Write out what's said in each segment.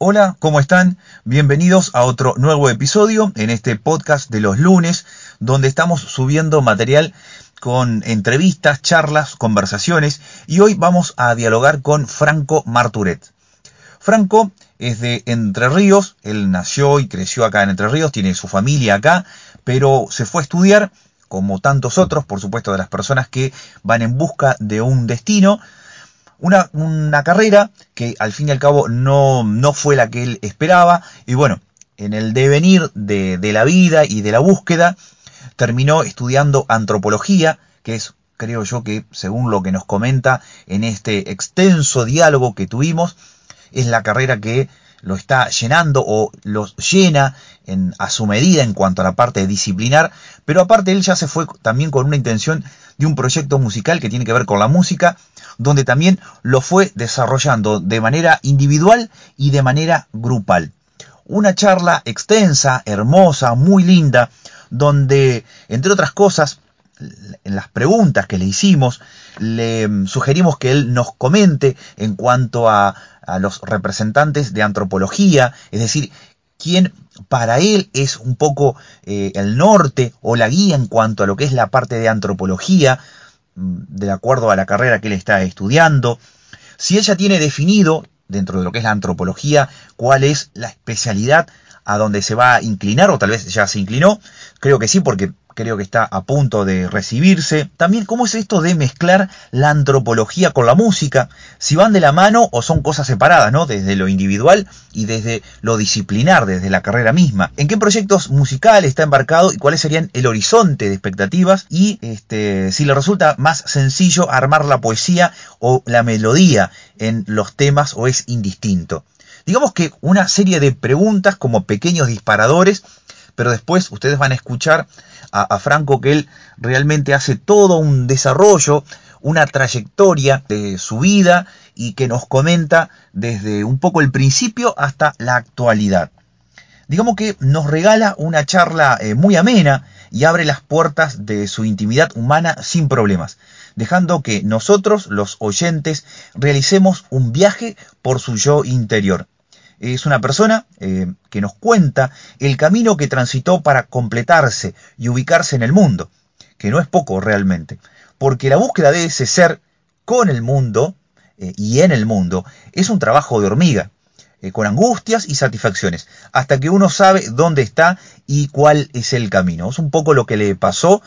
Hola, ¿cómo están? Bienvenidos a otro nuevo episodio en este podcast de los lunes, donde estamos subiendo material con entrevistas, charlas, conversaciones y hoy vamos a dialogar con Franco Marturet. Franco es de Entre Ríos, él nació y creció acá en Entre Ríos, tiene su familia acá, pero se fue a estudiar, como tantos otros, por supuesto, de las personas que van en busca de un destino, una, una carrera que al fin y al cabo no, no fue la que él esperaba. Y bueno, en el devenir de, de la vida y de la búsqueda, terminó estudiando antropología, que es creo yo que según lo que nos comenta en este extenso diálogo que tuvimos, es la carrera que lo está llenando o lo llena en, a su medida en cuanto a la parte disciplinar, pero aparte él ya se fue también con una intención de un proyecto musical que tiene que ver con la música, donde también lo fue desarrollando de manera individual y de manera grupal. Una charla extensa, hermosa, muy linda, donde, entre otras cosas, en las preguntas que le hicimos, le sugerimos que él nos comente en cuanto a, a los representantes de antropología, es decir, quién para él es un poco eh, el norte o la guía en cuanto a lo que es la parte de antropología, de acuerdo a la carrera que él está estudiando, si ella tiene definido, dentro de lo que es la antropología, cuál es la especialidad a donde se va a inclinar, o tal vez ya se inclinó, creo que sí, porque creo que está a punto de recibirse. También cómo es esto de mezclar la antropología con la música, si van de la mano o son cosas separadas, ¿no? Desde lo individual y desde lo disciplinar, desde la carrera misma. ¿En qué proyectos musicales está embarcado y cuáles serían el horizonte de expectativas? Y este, si le resulta más sencillo armar la poesía o la melodía en los temas o es indistinto. Digamos que una serie de preguntas como pequeños disparadores pero después ustedes van a escuchar a, Franco que él realmente hace todo un desarrollo, una trayectoria de su vida y que nos comenta desde un poco el principio hasta la actualidad. Digamos que nos regala una charla eh, muy amena y abre las puertas de su intimidad humana sin problemas, dejando que nosotros, los oyentes, realicemos un viaje por su yo interior es una persona eh, que nos cuenta el camino que transitó para completarse y ubicarse en el mundo, que no es poco realmente, porque la búsqueda de ese ser con el mundo eh, y en el mundo es un trabajo de hormiga, eh, con angustias y satisfacciones, hasta que uno sabe dónde está y cuál es el camino. Es un poco lo que le pasó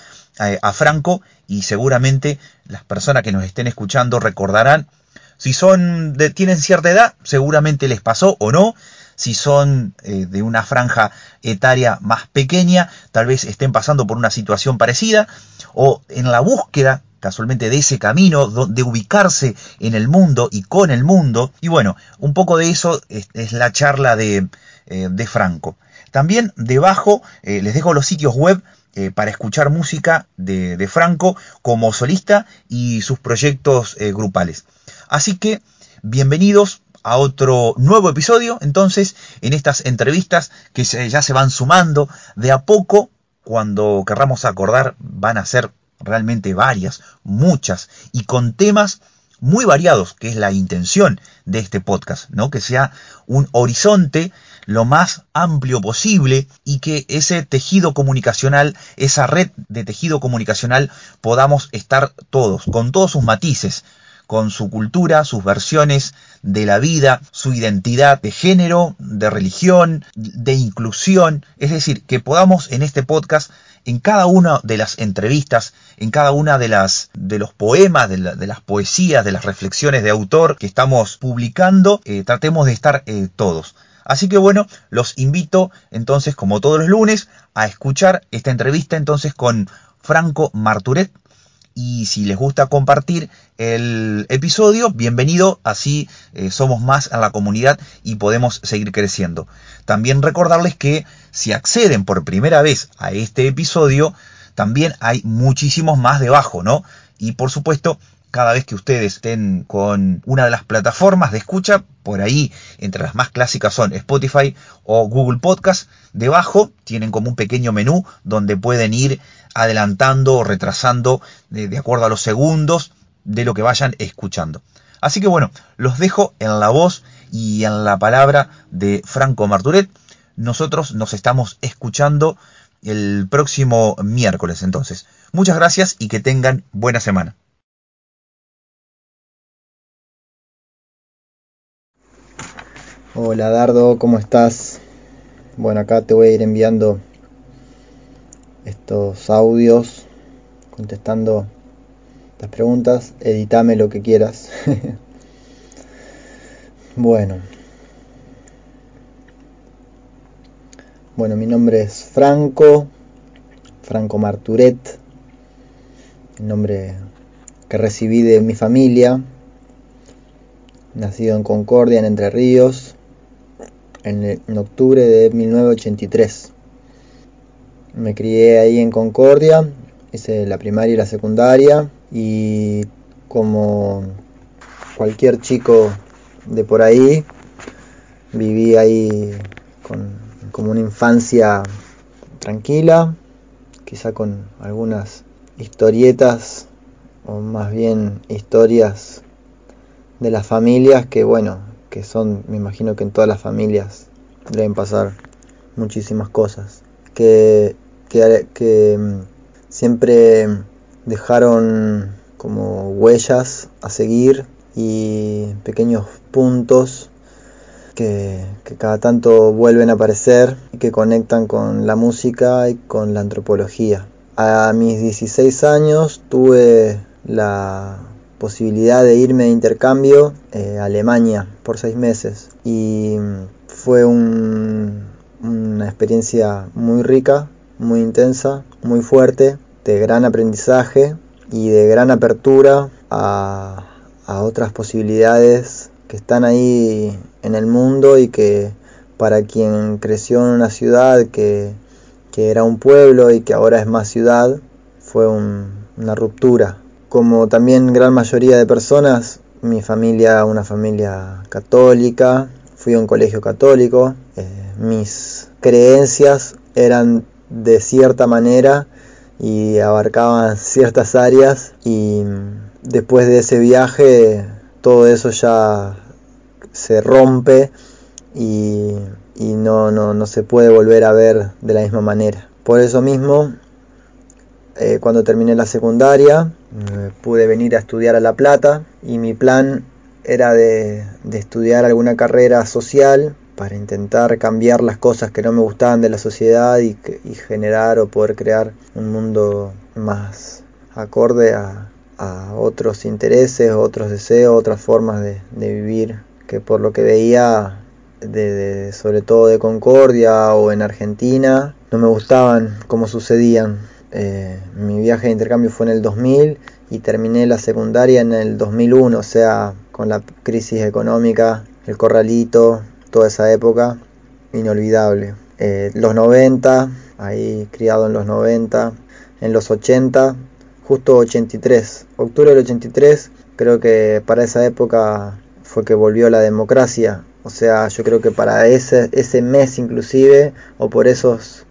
a Franco y seguramente las personas que nos estén escuchando recordarán si son de, tienen cierta edad, seguramente les pasó o no. Si son eh, de una franja etaria más pequeña, tal vez estén pasando por una situación parecida. O en la búsqueda casualmente de ese camino, de ubicarse en el mundo y con el mundo. Y bueno, un poco de eso es, la charla de, eh, de, Franco. También debajo eh, les dejo los sitios web para escuchar música de, de, Franco como solista y sus proyectos grupales. Así que, bienvenidos a otro nuevo episodio, entonces, en estas entrevistas que ya se van sumando de a poco, cuando querramos acordar, van a ser realmente varias, muchas, y con temas muy variados, que es la intención de este podcast, ¿no? Que sea un horizonte lo más amplio posible y que ese tejido comunicacional, esa red de tejido comunicacional, podamos estar todos, con todos sus matices, con su cultura, sus versiones de la vida, su identidad de género, de religión, de inclusión. Es decir, que podamos en este podcast, en cada una de las entrevistas, en cada una de las de los poemas, de, las poesías, de las reflexiones de autor que estamos publicando, eh, tratemos de estar eh, todos. Así que bueno, los invito entonces, como todos los lunes, a escuchar esta entrevista entonces con Franco Marturet, y si les gusta compartir el episodio, bienvenido, así eh, somos más en la comunidad y podemos seguir creciendo. También recordarles que si acceden por primera vez a este episodio, también hay muchísimos más debajo, ¿no? Y por supuesto, cada vez que ustedes estén con una de las plataformas de escucha, por ahí, entre las más clásicas son Spotify o Google Podcast, debajo tienen como un pequeño menú donde pueden ir adelantando o retrasando de, acuerdo a los segundos de lo que vayan escuchando. Así que bueno, los dejo en la voz y en la palabra de Franco Marturet. Nosotros nos estamos escuchando el próximo miércoles entonces. Muchas gracias y que tengan buena semana. Hola Dardo, ¿cómo estás? Bueno, acá te voy a ir enviando estos audios contestando las preguntas. Editame lo que quieras. bueno. Bueno, mi nombre es Franco, Franco Marturet, el nombre que recibí de mi familia, nacido en Concordia, en Entre Ríos, en, en octubre de 1983. Me crié ahí en Concordia, hice la primaria y la secundaria y como cualquier chico de por ahí, viví ahí con como una infancia tranquila, quizá con algunas historietas o más bien historias de las familias que bueno, que son, me imagino que en todas las familias deben pasar muchísimas cosas, que, que, que mm, siempre dejaron como huellas a seguir y pequeños puntos que, cada tanto vuelven a aparecer y que conectan con la música y con la antropología. A mis 16 años tuve la posibilidad de irme de intercambio eh, a Alemania por seis meses y fue un, una experiencia muy rica, muy intensa, muy fuerte, de gran aprendizaje y de gran apertura a, otras posibilidades que están ahí en el mundo y que para quien creció en una ciudad que, era un pueblo y que ahora es más ciudad, fue un, una ruptura. Como también gran mayoría de personas, mi familia, una familia católica, fui a un colegio católico, eh, mis creencias eran de cierta manera y abarcaban ciertas áreas y después de ese viaje todo eso ya se rompe y, y no, no, no, se puede volver a ver de la misma manera. Por eso mismo, eh, cuando terminé la secundaria, pude venir a estudiar a La Plata y mi plan era de, de estudiar alguna carrera social para intentar cambiar las cosas que no me gustaban de la sociedad y, y generar o poder crear un mundo más acorde a, a otros intereses, otros deseos, otras formas de, vivir que por lo que veía de, de, sobre todo de Concordia o en Argentina no me gustaban como sucedían. Eh, mi viaje de intercambio fue en el 2000 y terminé la secundaria en el 2001 o sea con la crisis económica el corralito toda esa época inolvidable eh, los 90 ahí criado en los 90 en los 80 justo 83 octubre del 83 creo que para esa época fue que volvió la democracia. O sea, yo creo que para ese, ese mes inclusive, o por esos,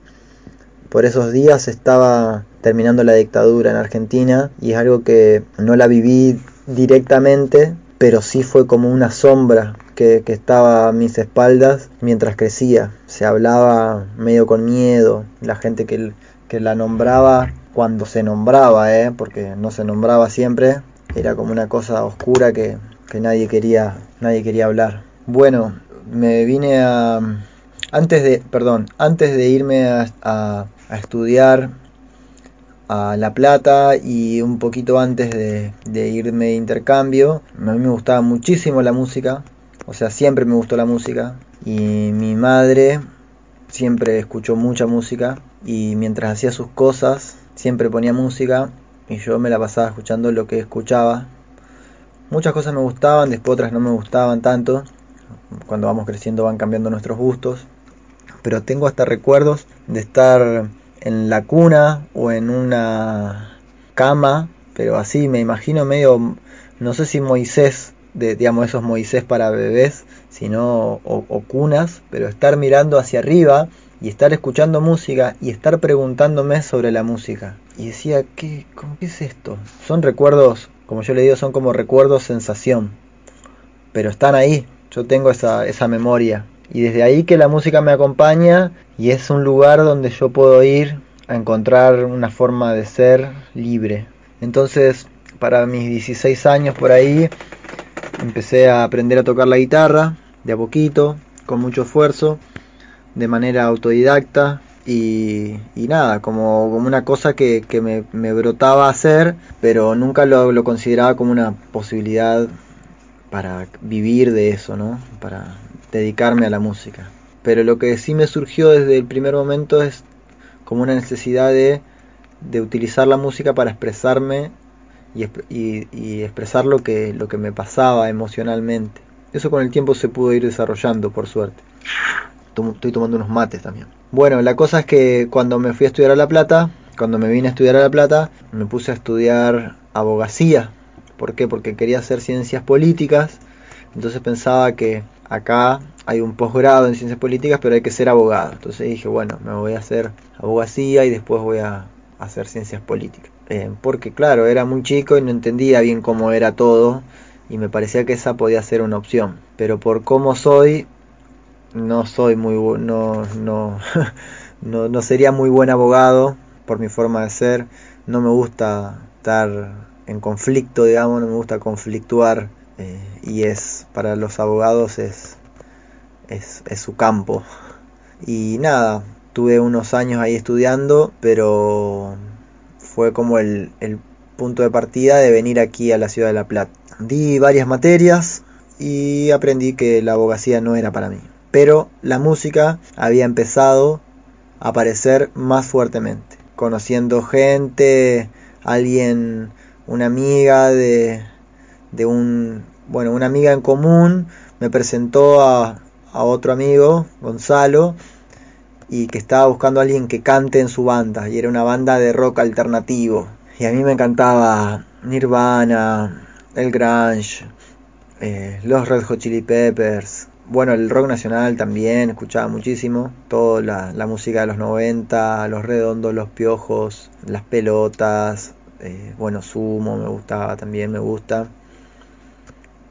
por esos días estaba terminando la dictadura en Argentina y es algo que no la viví directamente, pero sí fue como una sombra que, estaba a mis espaldas mientras crecía. Se hablaba medio con miedo, la gente que, que la nombraba cuando se nombraba, ¿eh? porque no se nombraba siempre, era como una cosa oscura que, que nadie quería, nadie quería hablar. Bueno, me vine a antes de, perdón, antes de irme a, a, estudiar a La Plata y un poquito antes de, de, irme de intercambio, a mí me gustaba muchísimo la música, o sea, siempre me gustó la música y mi madre siempre escuchó mucha música y mientras hacía sus cosas siempre ponía música y yo me la pasaba escuchando lo que escuchaba Muchas cosas me gustaban, después otras no me gustaban tanto. Cuando vamos creciendo van cambiando nuestros gustos. Pero tengo hasta recuerdos de estar en la cuna o en una cama, pero así me imagino medio, no sé si Moisés, de, digamos esos Moisés para bebés, sino o, o cunas, pero estar mirando hacia arriba y estar escuchando música y estar preguntándome sobre la música. Y decía, ¿qué, cómo, ¿qué es esto? Son recuerdos como yo le digo, son como recuerdos sensación. Pero están ahí, yo tengo esa, esa memoria. Y desde ahí que la música me acompaña y es un lugar donde yo puedo ir a encontrar una forma de ser libre. Entonces, para mis 16 años por ahí, empecé a aprender a tocar la guitarra, de a poquito, con mucho esfuerzo, de manera autodidacta, y, nada, como, como, una cosa que, que me, me, brotaba hacer, pero nunca lo, lo, consideraba como una posibilidad para vivir de eso, ¿no? Para dedicarme a la música. Pero lo que sí me surgió desde el primer momento es como una necesidad de, de utilizar la música para expresarme y, y, y, expresar lo que, lo que me pasaba emocionalmente. Eso con el tiempo se pudo ir desarrollando, por suerte. Estoy tomando unos mates también. Bueno, la cosa es que cuando me fui a estudiar a La Plata, cuando me vine a estudiar a La Plata, me puse a estudiar abogacía. ¿Por qué? Porque quería hacer ciencias políticas. Entonces pensaba que acá hay un posgrado en ciencias políticas, pero hay que ser abogado. Entonces dije, bueno, me voy a hacer abogacía y después voy a hacer ciencias políticas. Eh, porque claro, era muy chico y no entendía bien cómo era todo y me parecía que esa podía ser una opción. Pero por cómo soy, no soy muy no, no, no, no sería muy buen abogado por mi forma de ser. No me gusta estar en conflicto, digamos, no me gusta conflictuar eh, y es para los abogados es, es, es su campo. Y nada, tuve unos años ahí estudiando, pero fue como el, el punto de partida de venir aquí a la ciudad de La Plata. Di varias materias y aprendí que la abogacía no era para mí. Pero la música había empezado a aparecer más fuertemente. Conociendo gente, alguien, una amiga de, de un, bueno, una amiga en común me presentó a, a otro amigo, Gonzalo, y que estaba buscando a alguien que cante en su banda, y era una banda de rock alternativo. Y a mí me encantaba Nirvana, el grunge, eh, los Red Hot Chili Peppers, bueno, el rock nacional también, escuchaba muchísimo, toda la, música de los 90, los redondos, los piojos, las pelotas, eh, bueno, Sumo me gustaba también, me gusta.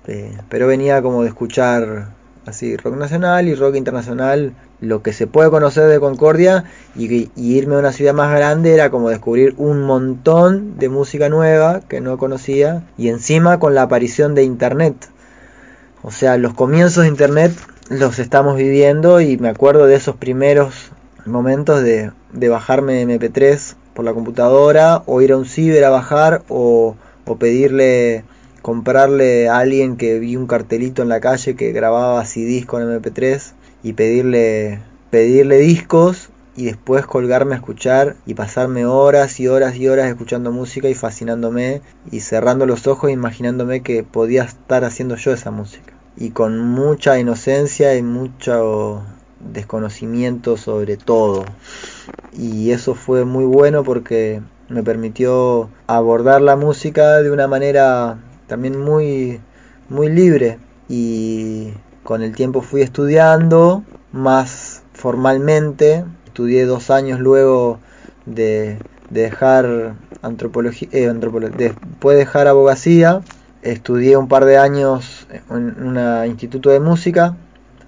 Eh, pero venía como de escuchar así rock nacional y rock internacional, lo que se puede conocer de Concordia y, irme a una ciudad más grande era como descubrir un montón de música nueva que no conocía y encima con la aparición de internet. O sea, los comienzos de internet los estamos viviendo y me acuerdo de esos primeros momentos de, de bajarme MP3 por la computadora o ir a un ciber a bajar o, o pedirle comprarle a alguien que vi un cartelito en la calle que grababa CDs con MP3 y pedirle pedirle discos y después colgarme a escuchar y pasarme horas y horas y horas escuchando música y fascinándome y cerrando los ojos imaginándome que podía estar haciendo yo esa música. Y con mucha inocencia y mucho desconocimiento sobre todo. Y eso fue muy bueno porque me permitió abordar la música de una manera también muy, muy libre y con el tiempo fui estudiando más formalmente. Estudié dos años luego de, de dejar antropología, eh, después de dejar abogacía. Estudié un par de años en un instituto de música.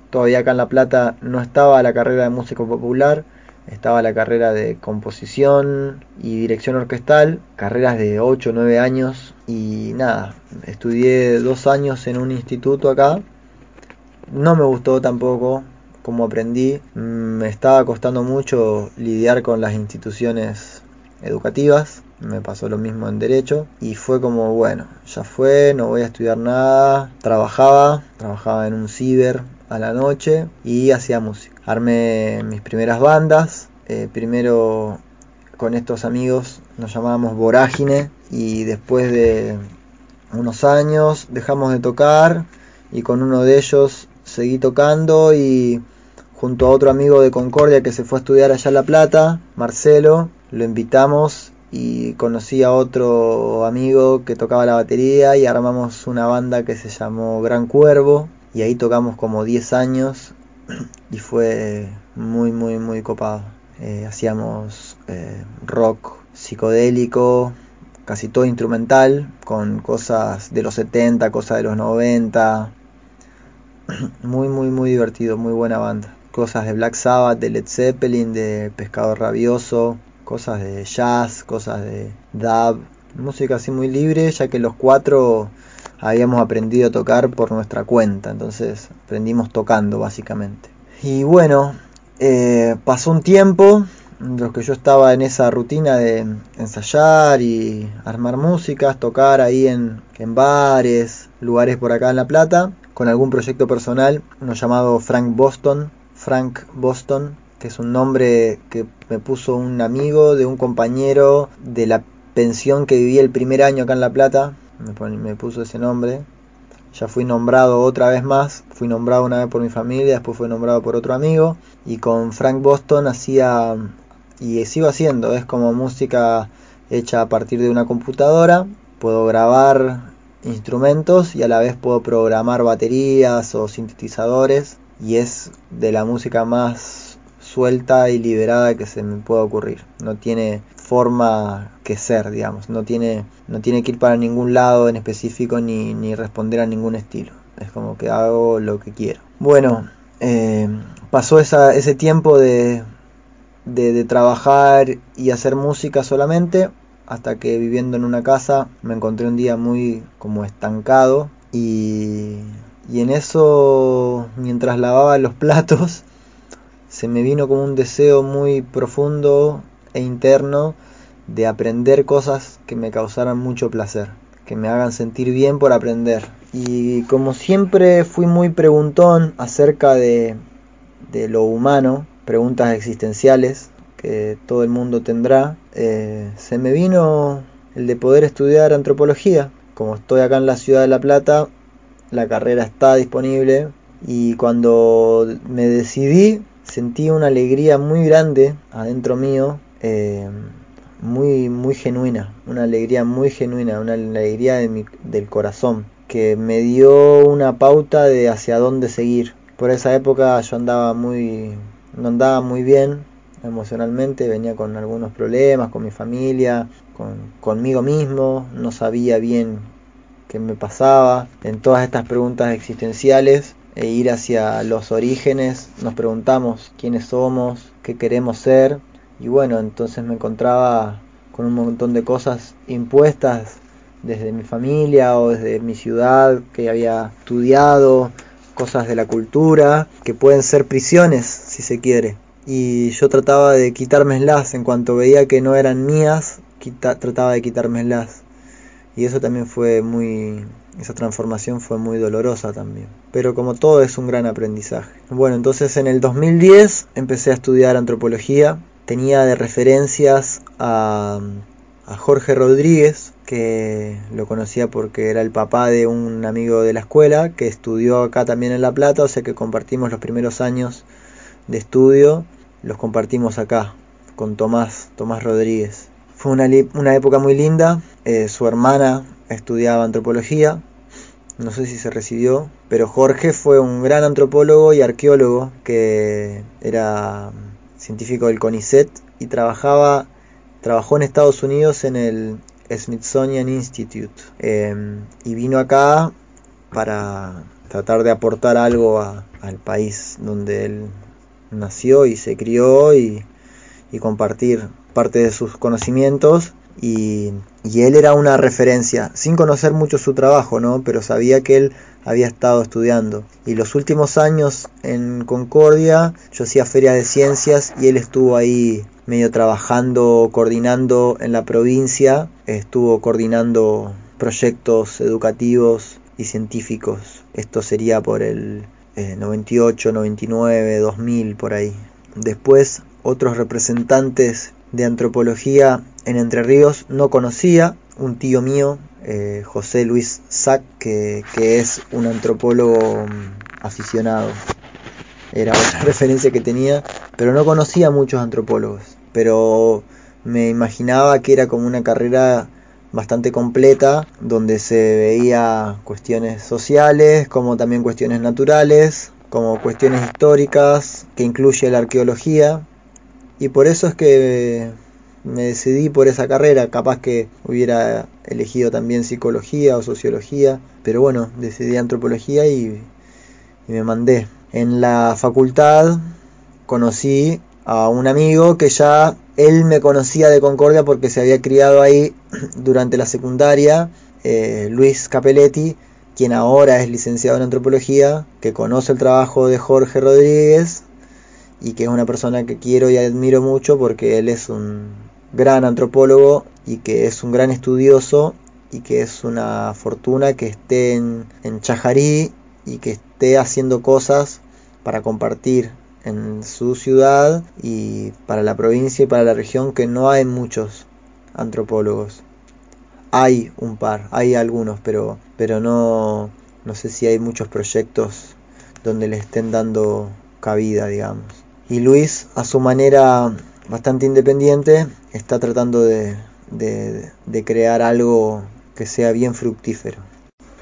Todavía acá en La Plata no estaba la carrera de músico popular estaba la carrera de composición y dirección orquestal, carreras de 8 o 9 años y nada, estudié dos años en un instituto acá, no me gustó tampoco como aprendí, me estaba costando mucho lidiar con las instituciones educativas, me pasó lo mismo en derecho y fue como bueno, ya fue, no voy a estudiar nada, trabajaba, trabajaba en un ciber a la noche y hacía música. Armé mis primeras bandas, eh, primero con estos amigos nos llamábamos Vorágine y después de unos años dejamos de tocar y con uno de ellos seguí tocando y junto a otro amigo de Concordia que se fue a estudiar allá a La Plata, Marcelo, lo invitamos y conocí a otro amigo que tocaba la batería y armamos una banda que se llamó Gran Cuervo y ahí tocamos como 10 años y fue muy muy muy copado. Eh, hacíamos eh, rock psicodélico, casi todo instrumental, con cosas de los 70, cosas de los 90. muy, muy, muy divertido, muy buena banda. Cosas de Black Sabbath, de Led Zeppelin, de Pescado Rabioso, cosas de jazz, cosas de dub, música así muy libre, ya que los cuatro habíamos aprendido a tocar por nuestra cuenta, entonces aprendimos tocando básicamente. Y bueno, eh, pasó un tiempo, los que yo estaba en esa rutina de ensayar y armar músicas, tocar ahí en, en bares, lugares por acá en La Plata, con algún proyecto personal, uno llamado Frank Boston, Frank Boston, que es un nombre que me puso un amigo de un compañero de la pensión que vivía el primer año acá en La Plata, me, puso ese nombre. Ya fui nombrado otra vez más, fui nombrado una vez por mi familia, después fui nombrado por otro amigo y con Frank Boston hacía y sigo haciendo, es como música hecha a partir de una computadora, puedo grabar instrumentos y a la vez puedo programar baterías o sintetizadores y es de la música más suelta y liberada que se me pueda ocurrir. No tiene forma que ser, digamos, no tiene, no tiene que ir para ningún lado en específico ni, ni responder a ningún estilo. Es como que hago lo que quiero. Bueno, eh, pasó esa, ese tiempo de, de, trabajar y hacer música solamente hasta que viviendo en una casa me encontré un día muy como estancado y, y en eso mientras lavaba los platos se me vino como un deseo muy profundo e interno de aprender cosas que me causaran mucho placer, que me hagan sentir bien por aprender. Y como siempre fui muy preguntón acerca de, de lo humano, preguntas existenciales que todo el mundo tendrá, eh, se me vino el de poder estudiar antropología. Como estoy acá en la ciudad de La Plata, la carrera está disponible y cuando me decidí sentí una alegría muy grande adentro mío, eh, muy, muy genuina, una alegría muy genuina, una alegría del corazón, que me dio una pauta de hacia dónde seguir. Por esa época yo andaba muy, no andaba muy bien emocionalmente, venía con algunos problemas con mi familia, con, conmigo mismo, no sabía bien qué me pasaba. En todas estas preguntas existenciales e ir hacia los orígenes, nos preguntamos quiénes somos, qué queremos ser, y bueno, entonces me encontraba con un montón de cosas impuestas desde mi familia o desde mi ciudad que había estudiado, cosas de la cultura, que pueden ser prisiones si se quiere. Y yo trataba de quitármelas en cuanto veía que no eran mías, trataba de quitármelas. Y eso también fue muy, esa transformación fue muy dolorosa también. Pero como todo es un gran aprendizaje. Bueno, entonces en el 2010 empecé a estudiar antropología. Tenía de referencias a, a Jorge Rodríguez, que lo conocía porque era el papá de un amigo de la escuela, que estudió acá también en La Plata, o sea que compartimos los primeros años de estudio, los compartimos acá con Tomás, Tomás Rodríguez. Fue una, una época muy linda, eh, su hermana estudiaba antropología, no sé si se recibió, pero Jorge fue un gran antropólogo y arqueólogo que era científico del CONICET y trabajaba, trabajó en Estados Unidos en el Smithsonian Institute eh, y vino acá para tratar de aportar algo a, al país donde él nació y se crió y, y compartir parte de sus conocimientos y, y, él era una referencia, sin conocer mucho su trabajo, ¿no? Pero sabía que él había estado estudiando. Y los últimos años en Concordia yo hacía feria de ciencias y él estuvo ahí medio trabajando, coordinando en la provincia, estuvo coordinando proyectos educativos y científicos. Esto sería por el eh, 98, 99, 2000, por ahí. Después otros representantes de antropología en Entre Ríos no conocía, un tío mío, eh, José Luis Sack, que, que, es un antropólogo mm, aficionado. Era otra referencia que tenía, pero no conocía muchos antropólogos. Pero me imaginaba que era como una carrera bastante completa, donde se veía cuestiones sociales, como también cuestiones naturales, como cuestiones históricas, que incluye la arqueología. Y por eso es que me decidí por esa carrera, capaz que hubiera elegido también psicología o sociología, pero bueno, decidí antropología y, y me mandé. En la facultad conocí a un amigo que ya él me conocía de Concordia porque se había criado ahí durante la secundaria, eh, Luis Capelletti, quien ahora es licenciado en antropología, que conoce el trabajo de Jorge Rodríguez y que es una persona que quiero y admiro mucho porque él es un gran antropólogo y que es un gran estudioso y que es una fortuna que esté en, en Chajarí y que esté haciendo cosas para compartir en su ciudad y para la provincia y para la región que no hay muchos antropólogos. Hay un par, hay algunos, pero, pero no, no sé si hay muchos proyectos donde le estén dando cabida, digamos. Y Luis, a su manera bastante independiente, está tratando de, de, de crear algo que sea bien fructífero.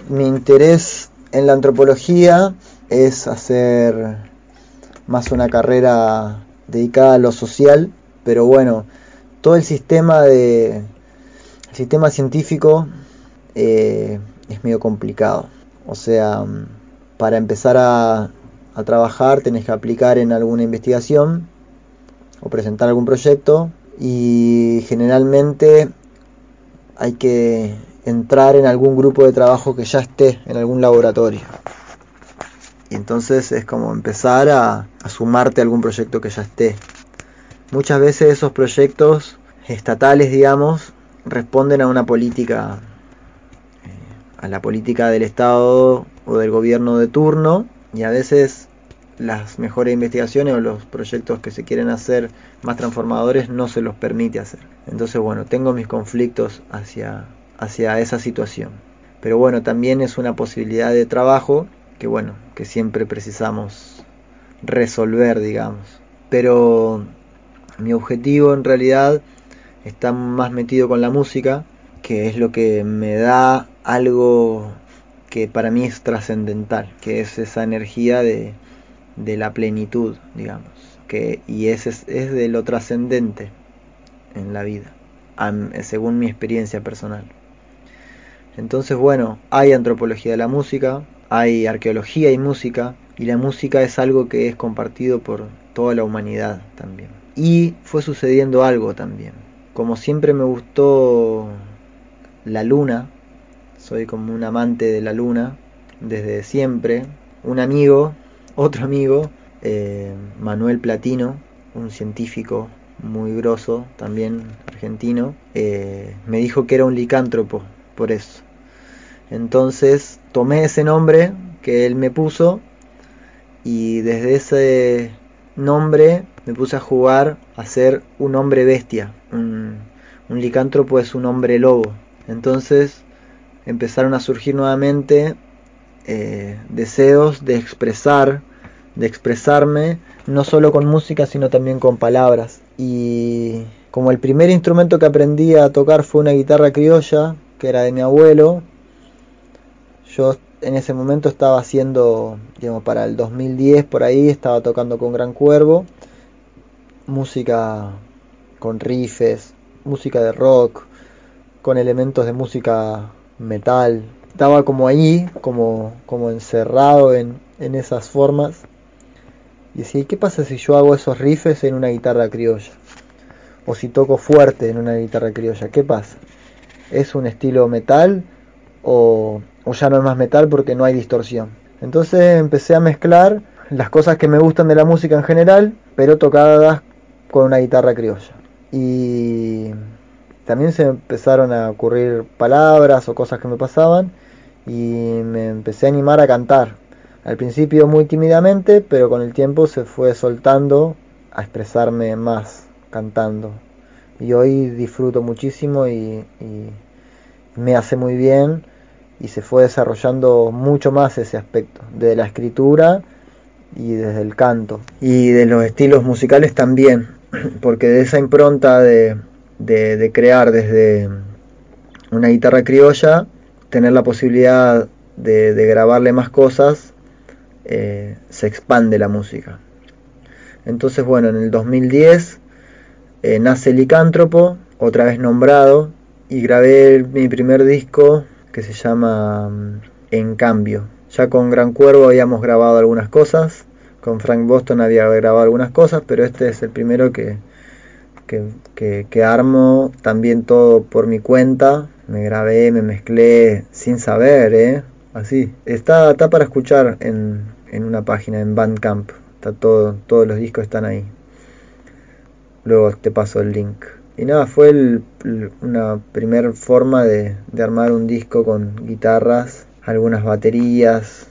Mi interés en la antropología es hacer más una carrera dedicada a lo social, pero bueno, todo el sistema de el sistema científico eh, es medio complicado. O sea, para empezar a, a trabajar tenés que aplicar en alguna investigación o presentar algún proyecto y generalmente hay que entrar en algún grupo de trabajo que ya esté en algún laboratorio. Y entonces es como empezar a, sumarte a algún proyecto que ya esté. Muchas veces esos proyectos estatales, digamos, responden a una política, eh, a la política del Estado o del gobierno de turno, y a veces las mejores investigaciones o los proyectos que se quieren hacer más transformadores no se los permite hacer. Entonces, bueno, tengo mis conflictos hacia, hacia esa situación. Pero bueno, también es una posibilidad de trabajo que bueno, que siempre precisamos resolver, digamos. Pero mi objetivo en realidad está más metido con la música, que es lo que me da algo que para mí es trascendental, que es esa energía de, de la plenitud, digamos, que, y es, es, es de lo trascendente en la vida, según mi experiencia personal. Entonces, bueno, hay antropología de la música, hay arqueología y música, y la música es algo que es compartido por toda la humanidad también. Y fue sucediendo algo también. Como siempre me gustó la luna, soy como un amante de la luna desde siempre. Un amigo, otro amigo, eh, Manuel Platino, un científico muy grosso, también argentino, eh, me dijo que era un licántropo, por eso. Entonces tomé ese nombre que él me puso y desde ese nombre me puse a jugar a ser un hombre bestia. Un, licántropo es un hombre lobo. Entonces empezaron a surgir nuevamente eh, deseos de expresar, de expresarme, no solo con música, sino también con palabras. Y como el primer instrumento que aprendí a tocar fue una guitarra criolla, que era de mi abuelo, yo en ese momento estaba haciendo, digamos, para el 2010 por ahí, estaba tocando con Gran Cuervo, música con riffs, música de rock, con elementos de música metal. Estaba como ahí, como, como encerrado en, en esas formas. Y decía, ¿qué pasa si yo hago esos riffs en una guitarra criolla? O si toco fuerte en una guitarra criolla, ¿qué pasa? ¿Es un estilo metal o, ya no es más metal porque no hay distorsión? Entonces empecé a mezclar las cosas que me gustan de la música en general, pero tocadas con una guitarra criolla. Y también se empezaron a ocurrir palabras o cosas que me pasaban y me empecé a animar a cantar. Al principio muy tímidamente, pero con el tiempo se fue soltando a expresarme más cantando. Y hoy disfruto muchísimo y me hace muy bien y se fue desarrollando mucho más ese aspecto de la escritura y desde el canto y de los estilos musicales también porque de esa impronta de, de, crear desde una guitarra criolla tener la posibilidad de, de grabarle más cosas eh, se expande la música. Entonces bueno en el 2010 eh, nace Licántropo otra vez nombrado y grabé mi primer disco que se llama En Cambio, Ya con Gran Cuervo habíamos grabado algunas cosas, con Frank Boston había grabado algunas cosas, pero este es el primero que, que, que, armo también todo por mi cuenta. Me grabé, me mezclé sin saber, ¿eh? Así. Está, está para escuchar en, en una página, en Bandcamp. Está todo, todos los discos están ahí. Luego te paso el link. Y nada, fue una primera forma de, de armar un disco con guitarras, algunas baterías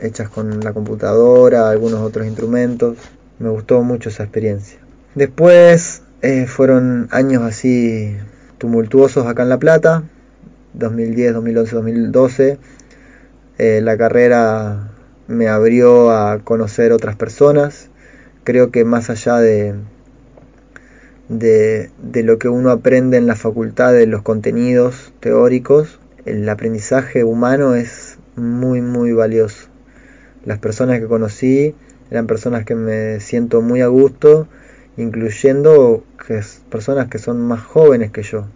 hechas con la computadora, algunos otros instrumentos. Me gustó mucho esa experiencia. Después eh, fueron años así tumultuosos acá en La Plata, 2010, 2011, 2012. la carrera me abrió a conocer otras personas. Creo que más allá de, de, de, lo que uno aprende en la facultad de los contenidos teóricos, el aprendizaje humano es muy, muy valioso. Las personas que conocí eran personas que me siento muy a gusto, incluyendo que personas que son más jóvenes que yo.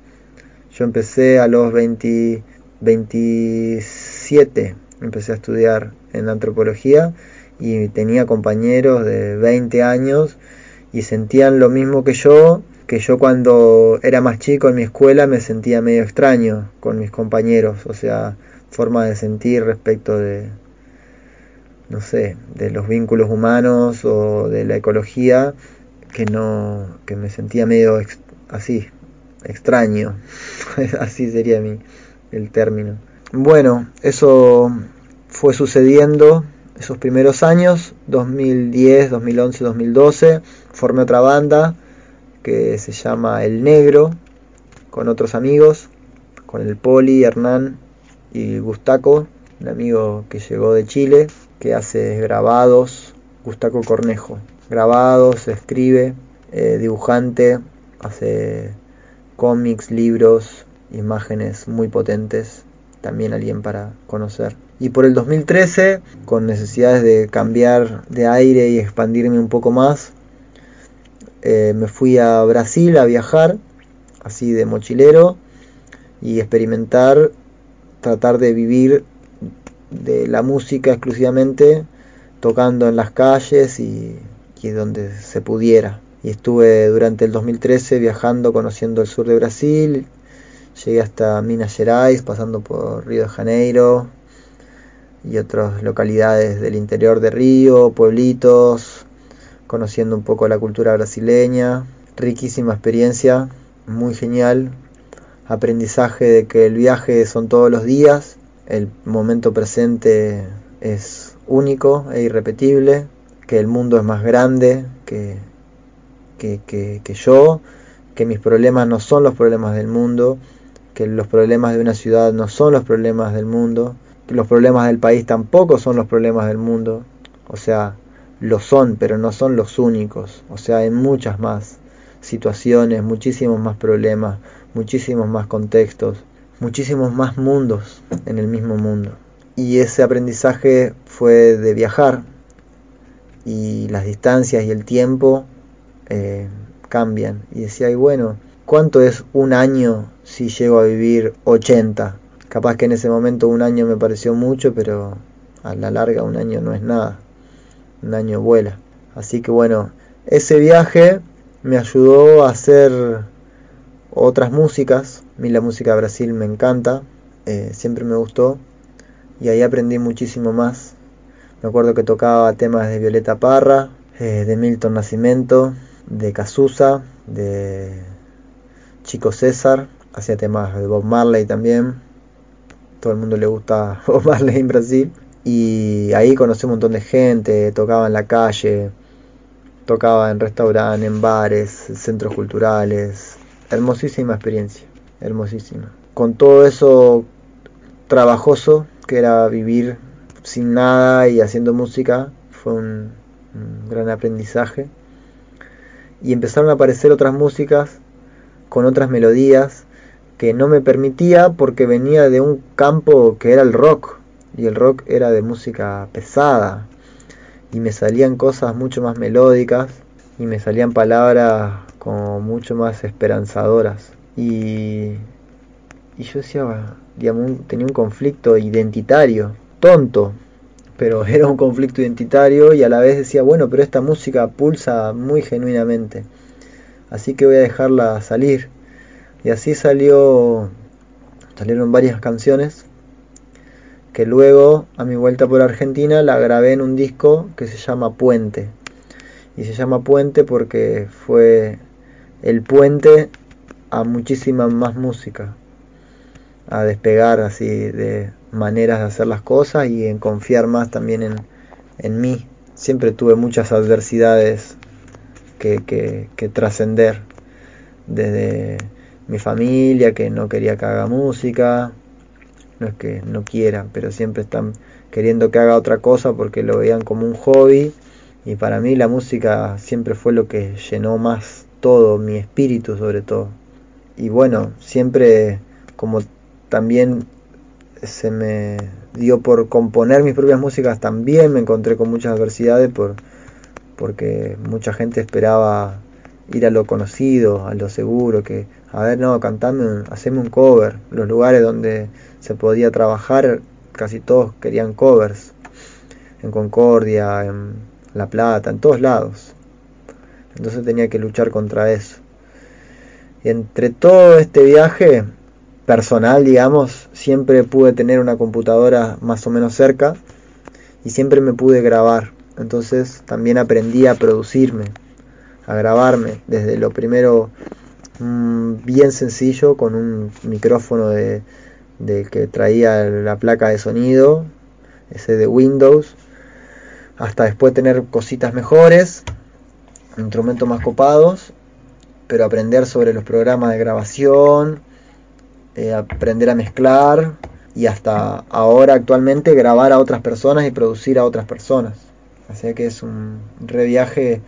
Yo empecé a los 20, 27, empecé a estudiar en antropología y tenía compañeros de 20 años y sentían lo mismo que yo, que yo cuando era más chico en mi escuela me sentía medio extraño con mis compañeros, o sea, forma de sentir respecto de, no sé, de los vínculos humanos o de la ecología, que no, que me sentía medio así, extraño, así sería mi, el término. Bueno, eso fue sucediendo esos primeros años, 2010, 2011, 2012, formé otra banda que se llama El Negro, con otros amigos, con el Poli, Hernán y Gustaco, un amigo que llegó de Chile, que hace grabados, Gustaco Cornejo, grabados, escribe, eh, dibujante, hace cómics, libros, imágenes muy potentes, también alguien para conocer. Y por el 2013, con necesidades de cambiar de aire y expandirme un poco más, eh, me fui a Brasil a viajar, así de mochilero, y experimentar, tratar de vivir de la música exclusivamente, tocando en las calles y, y donde se pudiera. Y estuve durante el 2013 viajando, conociendo el sur de Brasil, llegué hasta Minas Gerais, pasando por Río de Janeiro y otras localidades del interior de Río, pueblitos, conociendo un poco la cultura brasileña. Riquísima experiencia, muy genial. Aprendizaje de que el viaje son todos los días, el momento presente es único e irrepetible, que el mundo es más grande que, que, que, que yo, que mis problemas no son los problemas del mundo, que los problemas de una ciudad no son los problemas del mundo, los problemas del país tampoco son los problemas del mundo. O sea, lo son, pero no son los únicos. O sea, hay muchas más situaciones, muchísimos más problemas, muchísimos más contextos, muchísimos más mundos en el mismo mundo. Y ese aprendizaje fue de viajar y las distancias y el tiempo eh, cambian. Y decía, y bueno, ¿cuánto es un año si llego a vivir 80? Capaz que en ese momento un año me pareció mucho, pero a la larga un año no es nada un año vuela. Así que bueno, ese viaje me ayudó a hacer otras músicas. A mí la música de Brasil me encanta, eh, siempre me gustó y ahí aprendí muchísimo más. Me acuerdo que tocaba temas de Violeta Parra, eh, de Milton Nascimento, de Cazuza, de Chico César, hacía temas de Bob Marley también. Todo el mundo le gusta Bob Marley en Brasil. Y ahí conocí un montón de gente, tocaba en la calle, tocaba en restaurantes, en bares, centros culturales. Hermosísima experiencia, hermosísima. Con todo eso trabajoso que era vivir sin nada y haciendo música, fue un, un gran aprendizaje. Y empezaron a aparecer otras músicas con otras melodías que no me permitía porque venía de un campo que era el rock y el rock era de música pesada y me salían cosas mucho más melódicas y me salían palabras como mucho más esperanzadoras y, y yo decía, digamos, tenía un conflicto identitario, tonto, pero era un conflicto identitario y a la vez decía, bueno, pero esta música pulsa muy genuinamente, así que voy a dejarla salir. Y así salió, salieron varias canciones que luego, a mi vuelta por Argentina, la grabé en un disco que se llama Puente. Y se llama Puente porque fue el puente a muchísima más música, a despegar así de maneras de hacer las cosas y en confiar más también en, en mí. Siempre tuve muchas adversidades que, que, que trascender, desde mi familia que no quería que haga música, no es que no quieran, pero siempre están queriendo que haga otra cosa porque lo veían como un hobby y para mí la música siempre fue lo que llenó más todo, mi espíritu sobre todo. Y bueno, siempre como también se me dio por componer mis propias músicas, también me encontré con muchas adversidades por, porque mucha gente esperaba ir a lo conocido, a lo seguro, que, a ver, no, cantame, haceme un cover. Los lugares donde se podía trabajar, casi todos querían covers. En Concordia, en La Plata, en todos lados. Entonces tenía que luchar contra eso. Y entre todo este viaje personal, digamos, siempre pude tener una computadora más o menos cerca y siempre me pude grabar. Entonces también aprendí a producirme, a grabarme. Desde lo primero mmm, bien sencillo con un micrófono de, de que traía la placa de sonido, ese de Windows, hasta después tener cositas mejores, instrumentos más copados, pero aprender sobre los programas de grabación, eh, aprender a mezclar y hasta ahora actualmente grabar a otras personas y producir a otras personas. Así que es un reviaje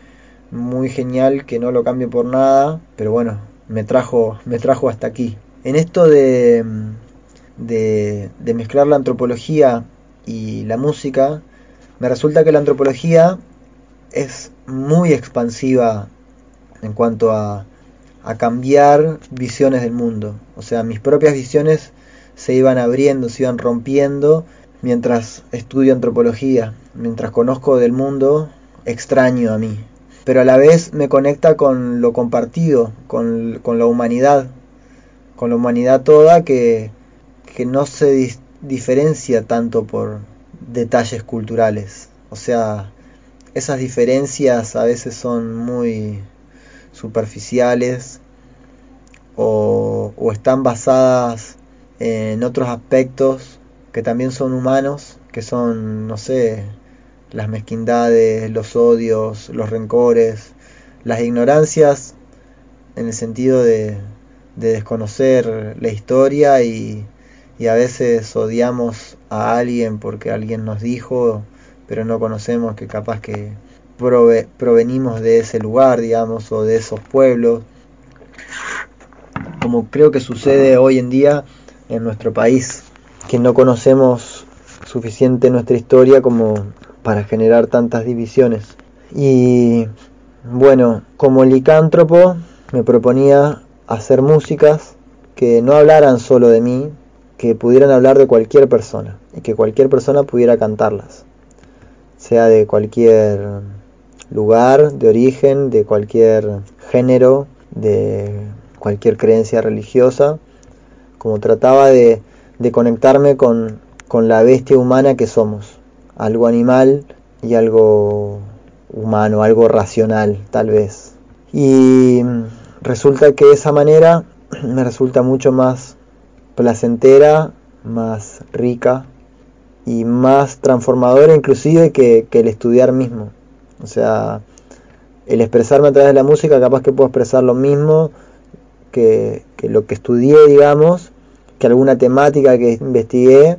muy genial que no lo cambio por nada, pero bueno, me trajo, me trajo hasta aquí. En esto de, de, mezclar la antropología y la música, me resulta que la antropología es muy expansiva en cuanto a, a cambiar visiones del mundo. O sea, mis propias visiones se iban abriendo, se iban rompiendo mientras estudio antropología, mientras conozco del mundo extraño a mí. Pero a la vez me conecta con lo compartido, con, con la humanidad, con la humanidad toda que, que no se diferencia tanto por detalles culturales. O sea, esas diferencias a veces son muy superficiales o, o, están basadas en otros aspectos que también son humanos, que son, no sé, las mezquindades, los odios, los rencores, las ignorancias en el sentido de, de desconocer la historia y, y a veces odiamos a alguien porque alguien nos dijo, pero no conocemos que capaz que prove, provenimos de ese lugar, digamos, o de esos pueblos, como creo que sucede hoy en día en nuestro país, que no conocemos suficiente nuestra historia como para generar tantas divisiones. Y bueno, como licántropo me proponía hacer músicas que no hablaran solo de mí, que pudieran hablar de cualquier persona y que cualquier persona pudiera cantarlas, sea de cualquier lugar, de origen, de cualquier género, de cualquier creencia religiosa, como trataba de, conectarme con, con la bestia humana que somos, algo animal y algo humano, algo racional tal vez. Y resulta que de esa manera me resulta mucho más placentera, más rica y más transformadora inclusive que, que el estudiar mismo. O sea, el expresarme a través de la música capaz que puedo expresar lo mismo que, que lo que estudié, digamos, que alguna temática que investigué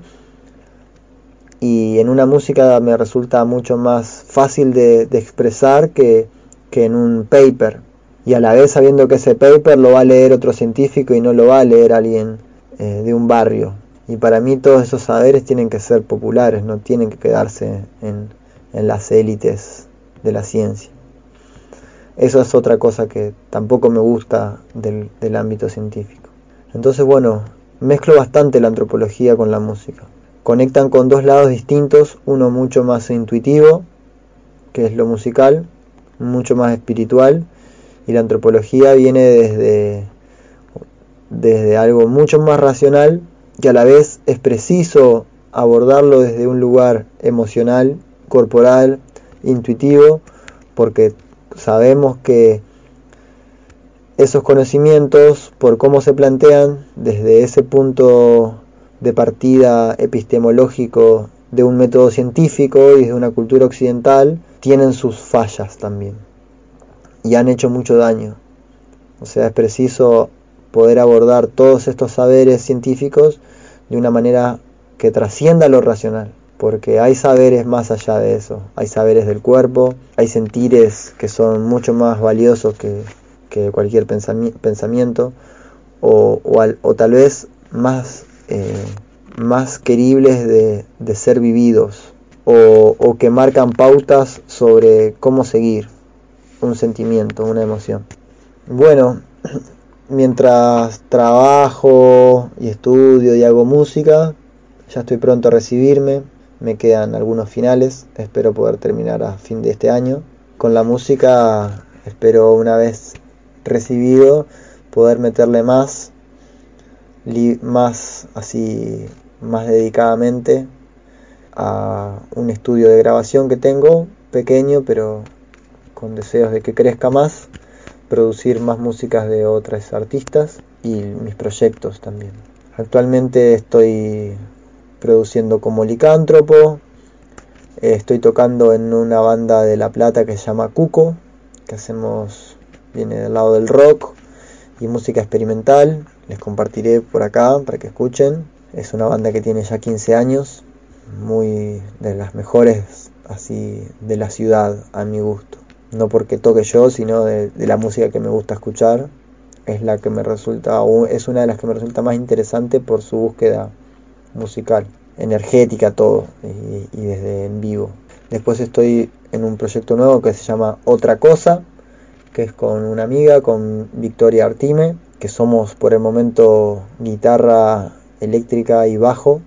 y en una música me resulta mucho más fácil de, expresar que, que, en un paper. Y a la vez sabiendo que ese paper lo va a leer otro científico y no lo va a leer alguien eh, de un barrio. Y para mí todos esos saberes tienen que ser populares no tienen que quedarse en, en las élites de la ciencia. Eso es otra cosa que tampoco me gusta del, del ámbito científico. Entonces bueno mezclo bastante la antropología con la música conectan con dos lados distintos, uno mucho más intuitivo, que es lo musical, mucho más espiritual, y la antropología viene desde, desde algo mucho más racional, que a la vez es preciso abordarlo desde un lugar emocional, corporal, intuitivo, porque sabemos que esos conocimientos, por cómo se plantean, desde ese punto de partida epistemológico de un método científico y de una cultura occidental, tienen sus fallas también y han hecho mucho daño. O sea, es preciso poder abordar todos estos saberes científicos de una manera que trascienda lo racional, porque hay saberes más allá de eso, hay saberes del cuerpo, hay sentires que son mucho más valiosos que, cualquier pensamiento, o, o, tal vez más, eh, más queribles de, ser vividos, o que marcan pautas sobre cómo seguir un sentimiento, una emoción. Bueno, mientras trabajo y estudio y hago música, ya estoy pronto a recibirme, me quedan algunos finales, espero poder terminar a fin de este año. Con la música espero una vez recibido poder meterle más, más así, más dedicadamente a un estudio de grabación que tengo, pequeño, pero con deseos de que crezca más, producir más músicas de otras artistas y mis proyectos también. Actualmente estoy produciendo como licántropo. Estoy tocando en una banda de La Plata que se llama Cuco, que hacemos, viene del lado del rock y música experimental. Les compartiré por acá para que escuchen. Es una banda que tiene ya 15 años, muy de las mejores así de la ciudad a mi gusto. No porque toque yo, sino de, la música que me gusta escuchar. Es la que me resulta, es una de las que me resulta más interesante por su búsqueda musical, energética todo y, desde en vivo. Después estoy en un proyecto nuevo que se llama Otra Cosa, que es con una amiga, con Victoria Artime, que somos por el momento guitarra eléctrica y bajo,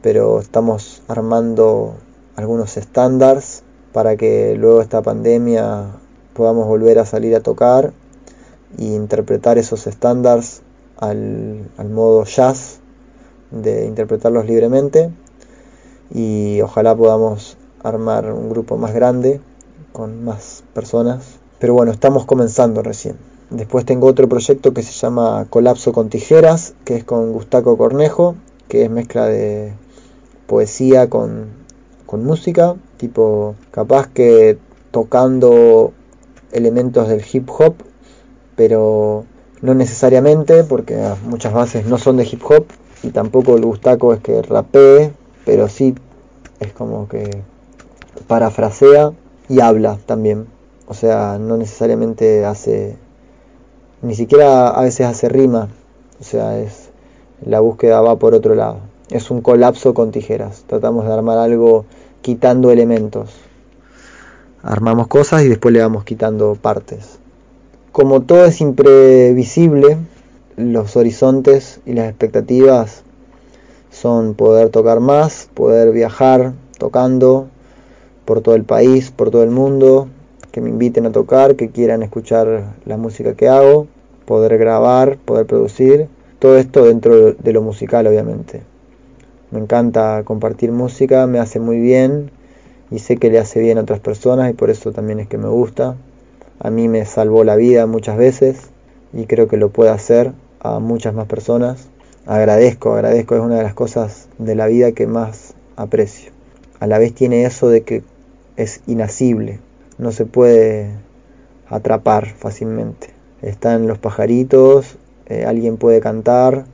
pero estamos armando algunos estándares para que luego esta pandemia podamos volver a salir a tocar e interpretar esos estándares al, al modo jazz de interpretarlos libremente y ojalá podamos armar un grupo más grande con más personas. Pero bueno, estamos comenzando recién. Después tengo otro proyecto que se llama Colapso con Tijeras, que es con Gustaco Cornejo, que es mezcla de poesía con, con música, tipo capaz que tocando elementos del hip hop, pero no necesariamente, porque muchas bases no son de hip hop, y tampoco el Gustaco es que rapee, pero sí es como que parafrasea y habla también. O sea, no necesariamente hace, ni siquiera a veces hace rima. O sea, es la búsqueda va por otro lado. Es un colapso con tijeras. Tratamos de armar algo quitando elementos. Armamos cosas y después le vamos quitando partes. Como todo es imprevisible, los horizontes y las expectativas son poder tocar más, poder viajar tocando por todo el país, por todo el mundo, que me inviten a tocar, que quieran escuchar la música que hago, poder grabar, poder producir, todo esto dentro de lo musical obviamente. Me encanta compartir música, me hace muy bien y sé que le hace bien a otras personas y por eso también es que me gusta. A mí me salvó la vida muchas veces y creo que lo puede hacer a muchas más personas. Agradezco, agradezco, es una de las cosas de la vida que más aprecio. A la vez tiene eso de que es inasible, no se puede atrapar fácilmente. Están los pajaritos, eh, alguien puede cantar,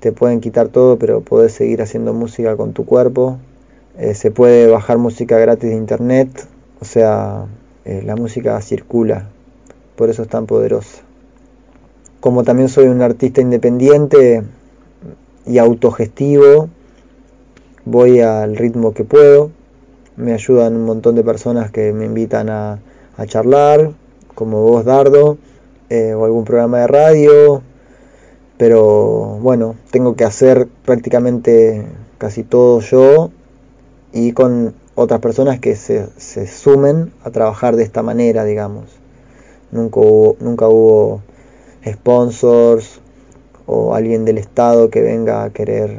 te pueden quitar todo, pero puedes seguir haciendo música con tu cuerpo. Eh, se puede bajar música gratis de internet, o sea, eh, la música circula, por eso es tan poderosa como también soy un artista independiente y autogestivo, voy al ritmo que puedo, me ayudan un montón de personas que me invitan a, charlar, como vos Dardo, eh, o algún programa de radio, pero bueno, tengo que hacer prácticamente casi todo yo y con otras personas que se, se sumen a trabajar de esta manera, digamos. Nunca hubo, nunca hubo sponsors o alguien del Estado que venga a querer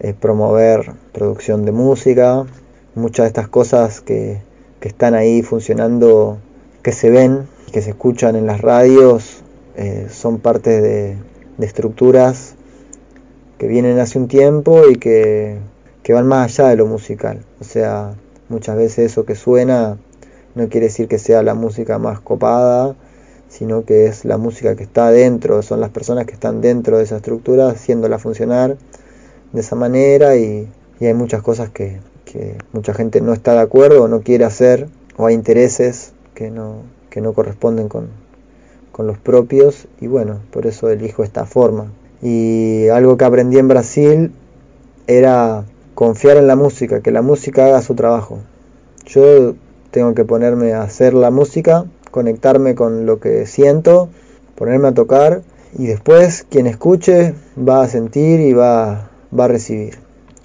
eh, promover producción de música. Muchas de estas cosas que, que, están ahí funcionando, que se ven, que se escuchan en las radios, eh, son parte de, estructuras que vienen hace un tiempo y que, que van más allá de lo musical. O sea, muchas veces eso que suena no quiere decir que sea la música más copada, sino que es la música que está dentro, son las personas que están dentro de esa estructura haciéndola funcionar de esa manera y, y hay muchas cosas que, que, mucha gente no está de acuerdo o no quiere hacer o hay intereses que no, que no corresponden con, con los propios y bueno, por eso elijo esta forma. Y algo que aprendí en Brasil era confiar en la música, que la música haga su trabajo. Yo tengo que ponerme a hacer la música, conectarme con lo que siento, ponerme a tocar y después quien escuche va a sentir y va, va a recibir.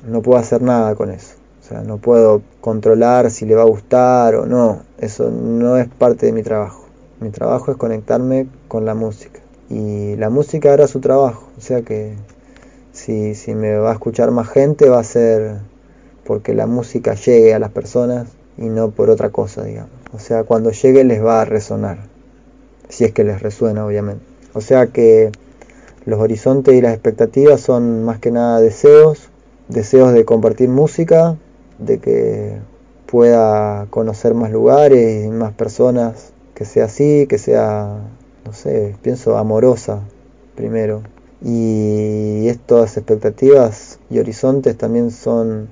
No puedo hacer nada con eso. No puedo controlar si le va a gustar o no. Eso no es parte de mi trabajo. Mi trabajo es conectarme con la música. Y la música hará su trabajo. O sea que si, si me va a escuchar más gente va a ser porque la música llegue a las personas y no por otra cosa, digamos. O sea, cuando llegue les va a resonar. Si es que les resuena, obviamente. O sea que los horizontes y las expectativas son más que nada deseos, deseos de compartir música, de que pueda conocer más lugares y más personas, que sea así, que sea, no sé, pienso amorosa primero. Y estas expectativas y horizontes también son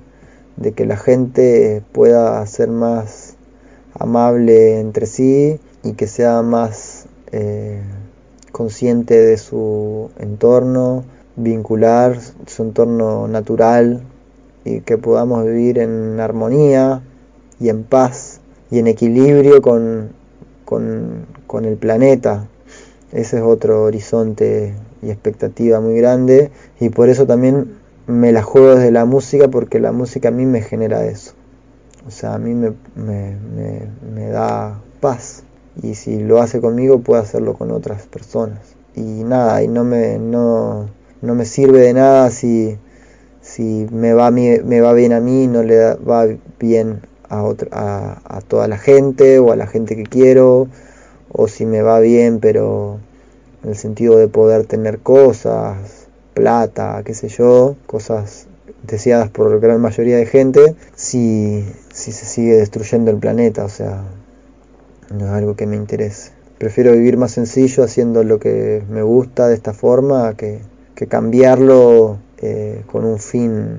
de que la gente pueda ser más amable entre sí y que sea más eh, consciente de su entorno, vincular su entorno natural y que podamos vivir en armonía y en paz y en equilibrio con, con, con el planeta. Ese es otro horizonte y expectativa muy grande y por eso también me la juego desde la música porque la música a mí me genera eso. O sea, a mí me, me, me, me da paz y si lo hace conmigo puede hacerlo con otras personas y nada y no me no, no me sirve de nada si si me va me va bien a mí no le va bien a, otra, a, toda la gente o a la gente que quiero o si me va bien pero en el sentido de poder tener cosas plata qué sé yo cosas deseadas por la gran mayoría de gente si, si se sigue destruyendo el planeta o sea no es algo que me interese. Prefiero vivir más sencillo haciendo lo que me gusta de esta forma que, que cambiarlo eh, con un fin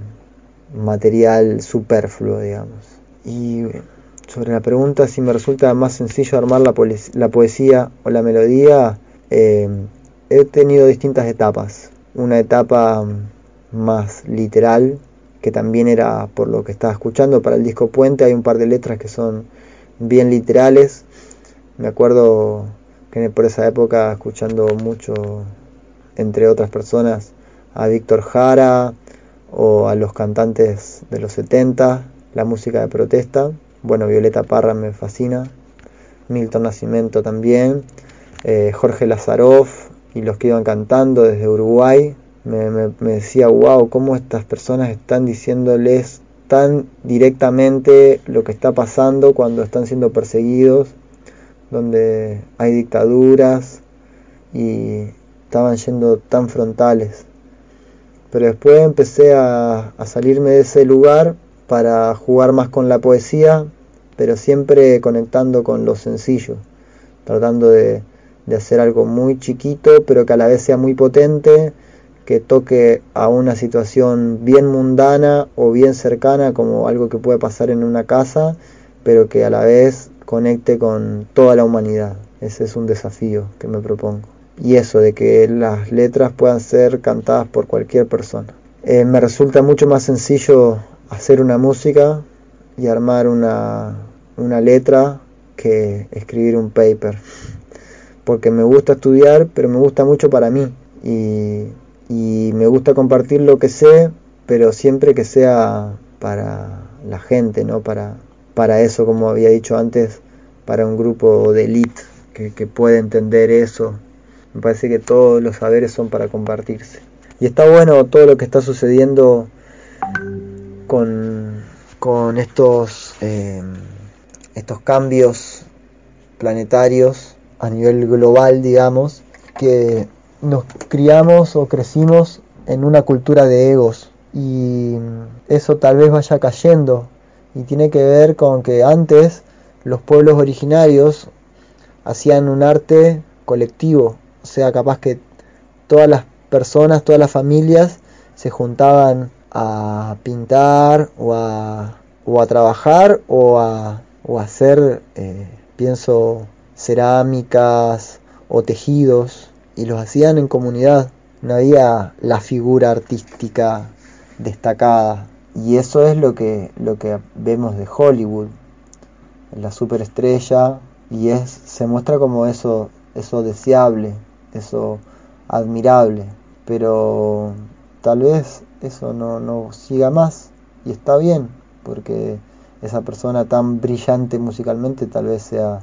material superfluo, digamos. Y sobre la pregunta si me resulta más sencillo armar la, la poesía o la melodía, eh, he tenido distintas etapas. Una etapa más literal, que también era por lo que estaba escuchando para el disco Puente, hay un par de letras que son bien literales me acuerdo que por esa época escuchando mucho, entre otras personas, a Víctor Jara o a los cantantes de los 70, la música de protesta. Bueno, Violeta Parra me fascina, Milton Nacimiento también, eh, Jorge Lazaroff y los que iban cantando desde Uruguay. Me, me, me decía, wow, cómo estas personas están diciéndoles tan directamente lo que está pasando cuando están siendo perseguidos donde hay dictaduras y estaban yendo tan frontales. Pero después empecé a, salirme de ese lugar para jugar más con la poesía, pero siempre conectando con lo sencillo, tratando de, de hacer algo muy chiquito, pero que a la vez sea muy potente, que toque a una situación bien mundana o bien cercana, como algo que puede pasar en una casa, pero que a la vez conecte con toda la humanidad. Ese es un desafío que me propongo. Y eso, de que las letras puedan ser cantadas por cualquier persona. Eh, me resulta mucho más sencillo hacer una música y armar una, una letra que escribir un paper. Porque me gusta estudiar, pero me gusta mucho para mí. Y, y me gusta compartir lo que sé pero siempre que sea para la gente, no para, para eso, como había dicho antes, para un grupo de elite que, que puede entender eso. Me parece que todos los saberes son para compartirse. Y está bueno todo lo que está sucediendo con, con estos, eh, estos cambios planetarios a nivel global, digamos, que nos criamos o crecimos en una cultura de egos. Y eso tal vez vaya cayendo. Y tiene que ver con que antes los pueblos originarios hacían un arte colectivo, sea, capaz que todas las personas, todas las familias se juntaban a pintar o a, o a trabajar o a, o a hacer, eh, pienso, cerámicas o tejidos y los hacían en comunidad. No había la figura artística destacada. Y eso es lo que, lo que vemos de Hollywood. La superestrella. Y es, se muestra como eso, eso deseable, eso admirable. Pero tal vez eso no, no siga más. Y está bien, porque esa persona tan brillante musicalmente tal vez sea,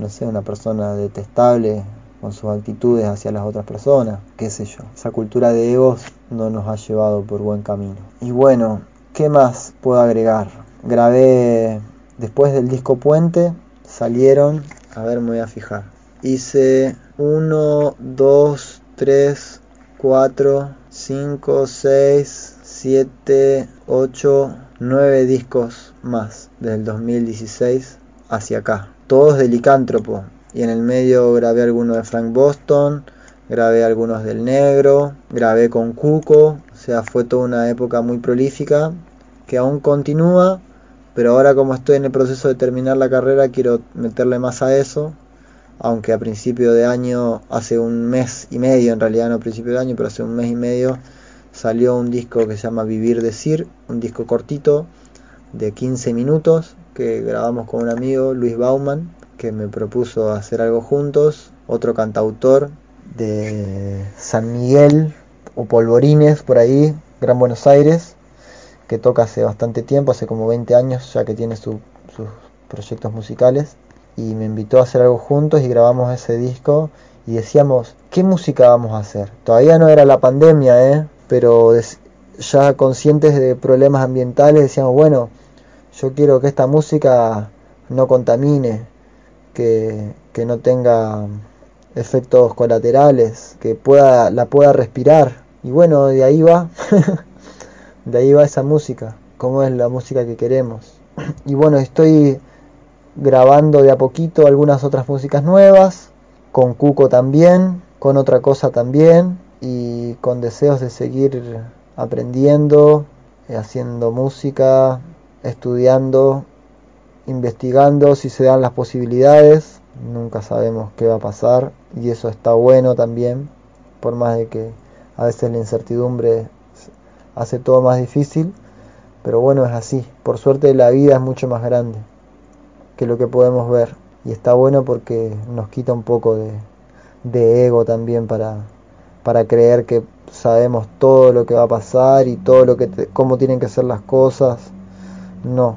no sé, una persona detestable con sus actitudes hacia las otras personas, qué sé yo. Esa cultura de egos no nos ha llevado por buen camino. Y bueno, ¿qué más puedo agregar? Grabé después del disco Puente, salieron, a ver, me voy a fijar. Hice 1, 2, 3, 4, 5, 6, 7, 8, 9 discos más desde el 2016 hacia acá. Todos de Licántropo, y en el medio grabé algunos de Frank Boston, grabé algunos del Negro, grabé con Cuco, o sea, fue toda una época muy prolífica que aún continúa, pero ahora como estoy en el proceso de terminar la carrera quiero meterle más a eso, aunque a principio de año, hace un mes y medio, en realidad no a principio de año, pero hace un mes y medio salió un disco que se llama Vivir Decir, un disco cortito de 15 minutos que grabamos con un amigo, Luis Bauman, que me propuso hacer algo juntos, otro cantautor de San Miguel o Polvorines por ahí, Gran Buenos Aires, que toca hace bastante tiempo, hace como 20 años ya que tiene sus proyectos musicales, y me invitó a hacer algo juntos y grabamos ese disco y decíamos, ¿qué música vamos a hacer? Todavía no era la pandemia, ¿eh? pero ya conscientes de problemas ambientales decíamos, bueno, yo quiero que esta música no contamine, que, que no tenga efectos colaterales, que pueda, la pueda respirar. Y bueno, de ahí va, de ahí va esa música, como es la música que queremos. Y bueno, estoy grabando de a poquito algunas otras músicas nuevas, con Cuco también, con otra cosa también, y con deseos de seguir aprendiendo, haciendo música, estudiando investigando si se dan las posibilidades, nunca sabemos qué va a pasar y eso está bueno también, por más de que a veces la incertidumbre hace todo más difícil, pero bueno, es así, por suerte la vida es mucho más grande lo que podemos ver y está bueno porque nos quita un poco de, de ego también para, para creer que sabemos todo lo que va a pasar y todo lo que cómo tienen que ser las cosas. No,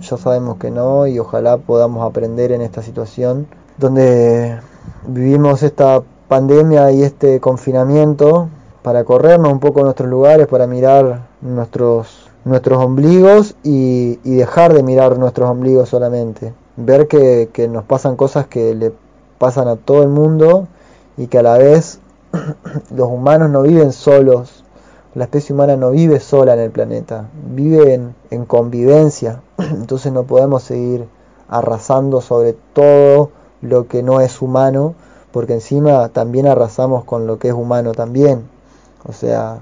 ya sabemos que no y ojalá podamos aprender en esta situación donde vivimos esta pandemia y este confinamiento para corrernos un poco en nuestros lugares, para mirar nuestros, nuestros ombligos y, y dejar de mirar nuestros ombligos solamente. Ver que, que nos pasan cosas que le pasan a todo el mundo y que a la vez los humanos no viven solos. La especie humana no vive sola en el planeta, vive en, convivencia, entonces no podemos seguir arrasando sobre todo lo que no es humano, porque encima también arrasamos con lo que es humano también, o sea,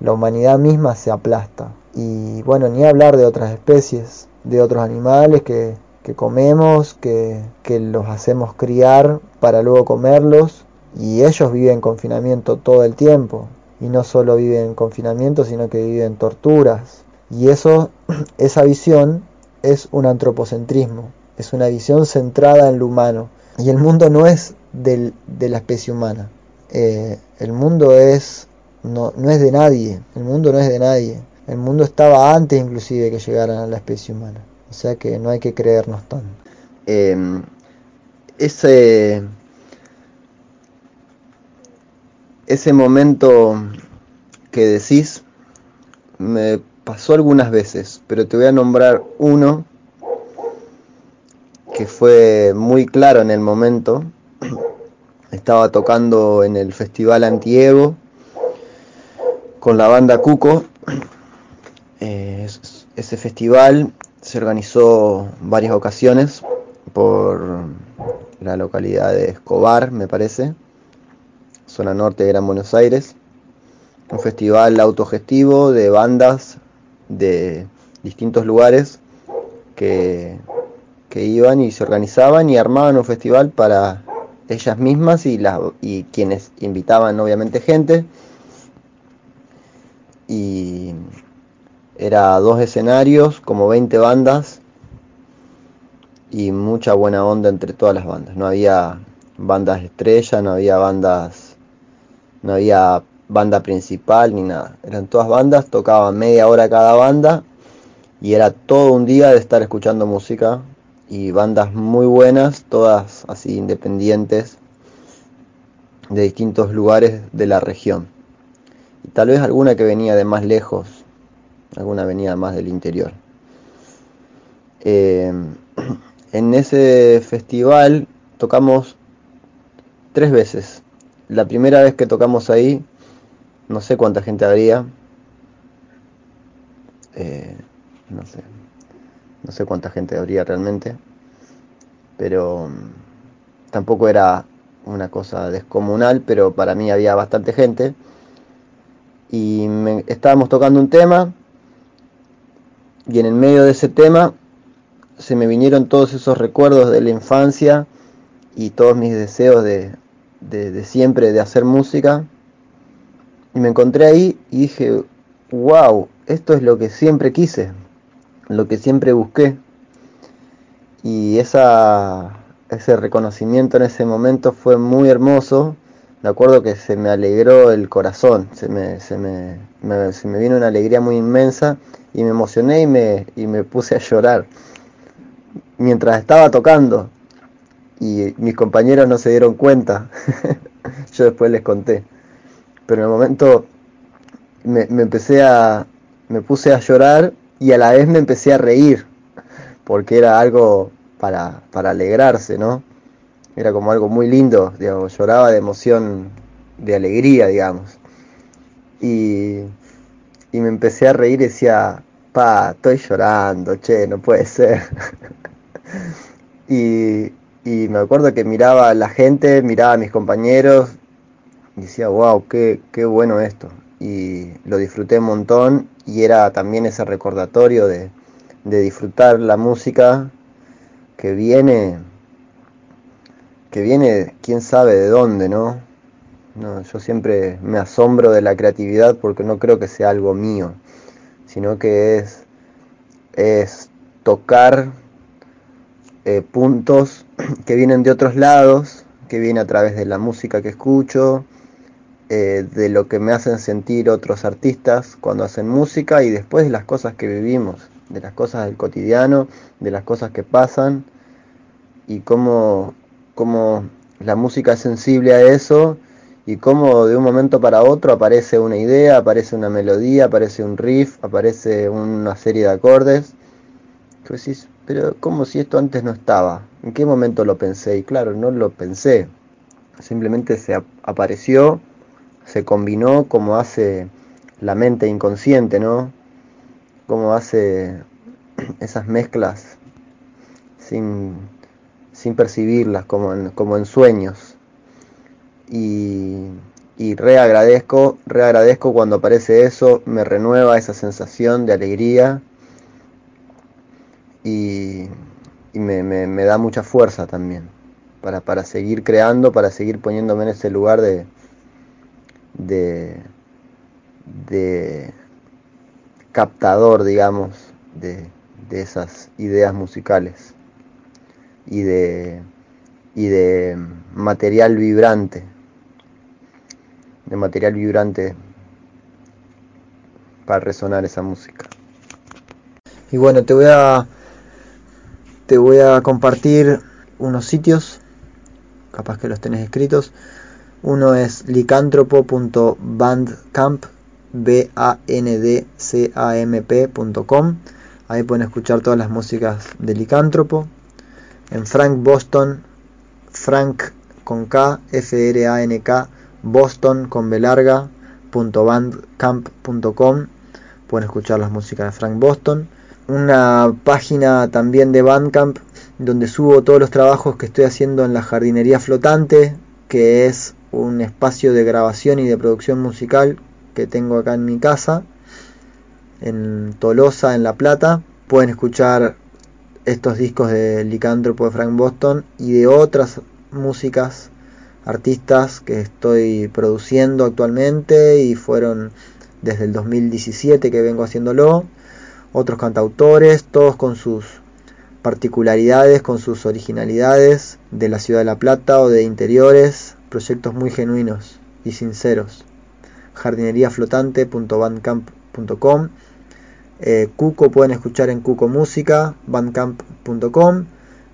la humanidad misma se aplasta. Y bueno, ni hablar de otras especies, de otros animales que, que comemos, que, que los hacemos criar para luego comerlos, y ellos viven en confinamiento todo el tiempo, y no solo vive en confinamiento, sino que vive en torturas. Y eso, esa visión es un antropocentrismo, es una visión centrada en lo humano. Y el mundo no es del, de la especie humana, eh, el mundo es no, no es de nadie, el mundo no es de nadie. El mundo estaba antes inclusive que llegara la especie humana. O sea que no hay que creernos tanto. Eh, ese, ese momento que decís me pasó algunas veces, pero te voy a nombrar uno que fue muy claro en el momento. Estaba tocando en el Festival Antiego con la banda Cuco. Eh, ese festival se organizó varias ocasiones por la localidad de Escobar, me parece, zona norte de Gran Buenos Aires. Un festival autogestivo de bandas de distintos lugares que, que iban y se organizaban y armaban un festival para ellas mismas y, las, y quienes invitaban obviamente gente. Y era dos escenarios, como 20 bandas y mucha buena onda entre todas las bandas. No había bandas estrellas, no había bandas, no había banda principal ni nada. Eran todas bandas, tocaban media hora cada banda y era todo un día de estar escuchando música y bandas muy buenas, todas así independientes de distintos lugares de la región. Y tal vez alguna que venía de más lejos, alguna venía más del interior. Eh, en ese festival tocamos tres veces. La primera vez que tocamos ahí, no sé cuánta gente habría. Eh, no sé. No sé cuánta gente habría realmente. Pero mm, tampoco era una cosa descomunal, pero para mí había bastante gente. Y me, estábamos tocando un tema. Y en el medio de ese tema se me vinieron todos esos recuerdos de la infancia y todos mis deseos de, de, de, siempre de hacer música. Y me encontré ahí y dije, wow, esto es lo que siempre quise, lo que siempre busqué. Y esa, ese reconocimiento en ese momento fue muy hermoso. Me acuerdo que se me alegró el corazón, se me, se me, se me vino una alegría muy inmensa y me emocioné y me, y me puse a llorar mientras estaba tocando y mis compañeros no se dieron cuenta. Yo después les conté. Pero en el momento me, me, empecé a. me puse a llorar y a la vez me empecé a reír. Porque era algo para, para alegrarse, ¿no? Era como algo muy lindo, digamos, lloraba de emoción, de alegría, digamos. Y, y me empecé a reír y decía, pa, estoy llorando, che, no puede ser. y, y, me acuerdo que miraba a la gente, miraba a mis compañeros decía, wow, qué, qué bueno esto. Y lo disfruté un montón y era también ese recordatorio de, de disfrutar la música que viene, que viene quién sabe de dónde, ¿no? No, yo siempre me asombro de la creatividad porque no creo que sea algo mío, sino que es, es tocar eh, puntos que vienen de otros lados, que vienen a través de la música que escucho, eh, de lo que me hacen sentir otros artistas cuando hacen música y después de las cosas que vivimos, de las cosas del cotidiano, de las cosas que pasan y cómo, cómo la música es sensible a eso y cómo de un momento para otro aparece una idea, aparece una melodía, aparece un riff, aparece una serie de acordes. Decís, pero como si esto antes no estaba? ¿En qué momento lo pensé? Y claro, no lo pensé. Simplemente se apareció, se combinó como hace la mente inconsciente, ¿no? Como hace esas mezclas sin, sin percibirlas, como en, como en sueños. Y, y reagradezco, reagradezco cuando aparece eso, me renueva esa sensación de alegría y, y me, me, me, da mucha fuerza también para, para, seguir creando, para seguir poniéndome en ese lugar de, de, de captador, digamos, de, de, esas ideas musicales y de, y de material vibrante, de material vibrante para resonar esa música. Y bueno, te voy a te voy a compartir unos sitios, capaz que los tenés escritos. Uno es licántropo.bandcamp, b a n d c a m. Ahí pueden escuchar todas las músicas de Licántropo. En Frank Boston, Frank con K, F R A N K, Boston con B larga, .bandcamp.com. Pueden escuchar las músicas de Frank Boston una página también de Bandcamp donde subo todos los trabajos que estoy haciendo en la jardinería flotante, que es un espacio de grabación y de producción musical que tengo acá en mi casa, en Tolosa, en La Plata. Pueden escuchar estos discos de Licántropo de Frank Boston y de otras músicas, artistas que estoy produciendo actualmente y fueron desde el 2017 que vengo haciéndolo otros cantautores, todos con sus particularidades, con sus originalidades de la ciudad de La Plata o de interiores, proyectos muy genuinos y sinceros. jardineriaflotante.bandcamp.com eh, Cuco pueden escuchar en Cuco Música, bandcamp.com.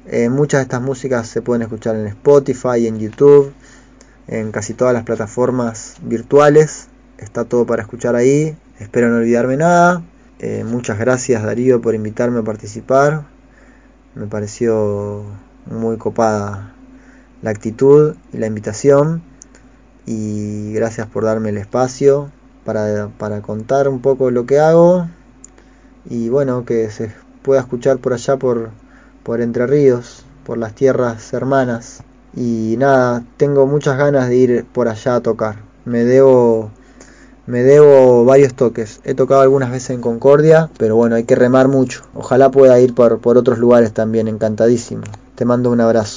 Eh, muchas de estas músicas se pueden escuchar en Spotify, en YouTube, en casi todas las plataformas virtuales. Está todo para escuchar ahí. Espero no olvidarme nada. Eh, muchas gracias Darío por invitarme a participar. Me pareció muy copada la actitud y la invitación. Y gracias por darme el espacio para, para contar un poco lo que hago. Y bueno, que se pueda escuchar por allá por, por Entre Ríos, por las tierras hermanas. Y nada, tengo muchas ganas de ir por allá a tocar. Me debo me debo varios toques. He tocado algunas veces en Concordia, pero bueno, hay que remar mucho. Ojalá pueda ir por, por otros lugares también, encantadísimo. Te mando un abrazo.